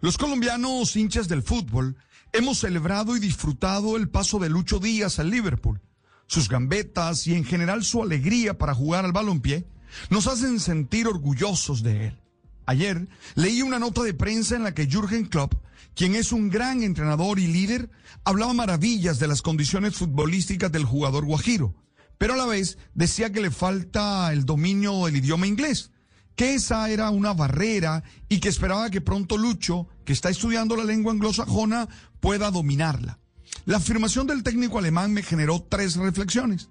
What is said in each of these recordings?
Los colombianos hinchas del fútbol hemos celebrado y disfrutado el paso de Lucho Díaz al Liverpool. Sus gambetas y en general su alegría para jugar al balompié nos hacen sentir orgullosos de él. Ayer leí una nota de prensa en la que Jürgen Klopp, quien es un gran entrenador y líder, hablaba maravillas de las condiciones futbolísticas del jugador guajiro, pero a la vez decía que le falta el dominio del idioma inglés que esa era una barrera y que esperaba que pronto Lucho, que está estudiando la lengua anglosajona, pueda dominarla. La afirmación del técnico alemán me generó tres reflexiones.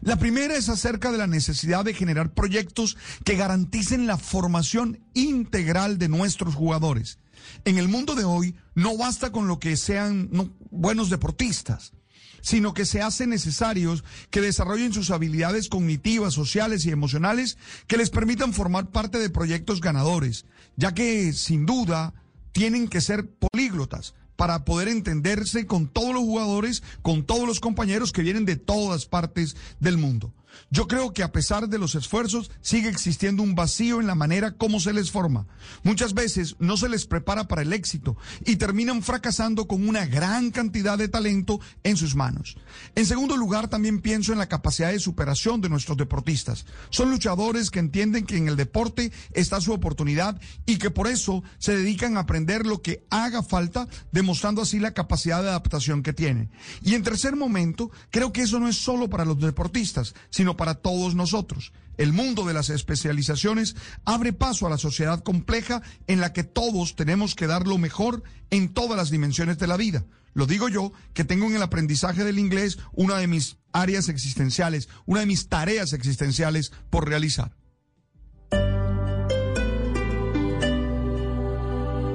La primera es acerca de la necesidad de generar proyectos que garanticen la formación integral de nuestros jugadores. En el mundo de hoy no basta con lo que sean buenos deportistas sino que se hace necesarios que desarrollen sus habilidades cognitivas, sociales y emocionales que les permitan formar parte de proyectos ganadores, ya que sin duda tienen que ser políglotas para poder entenderse con todos los jugadores, con todos los compañeros que vienen de todas partes del mundo. Yo creo que a pesar de los esfuerzos, sigue existiendo un vacío en la manera como se les forma. Muchas veces no se les prepara para el éxito y terminan fracasando con una gran cantidad de talento en sus manos. En segundo lugar, también pienso en la capacidad de superación de nuestros deportistas. Son luchadores que entienden que en el deporte está su oportunidad y que por eso se dedican a aprender lo que haga falta, demostrando así la capacidad de adaptación que tienen. Y en tercer momento, creo que eso no es solo para los deportistas, sino para todos nosotros. El mundo de las especializaciones abre paso a la sociedad compleja en la que todos tenemos que dar lo mejor en todas las dimensiones de la vida. Lo digo yo, que tengo en el aprendizaje del inglés una de mis áreas existenciales, una de mis tareas existenciales por realizar.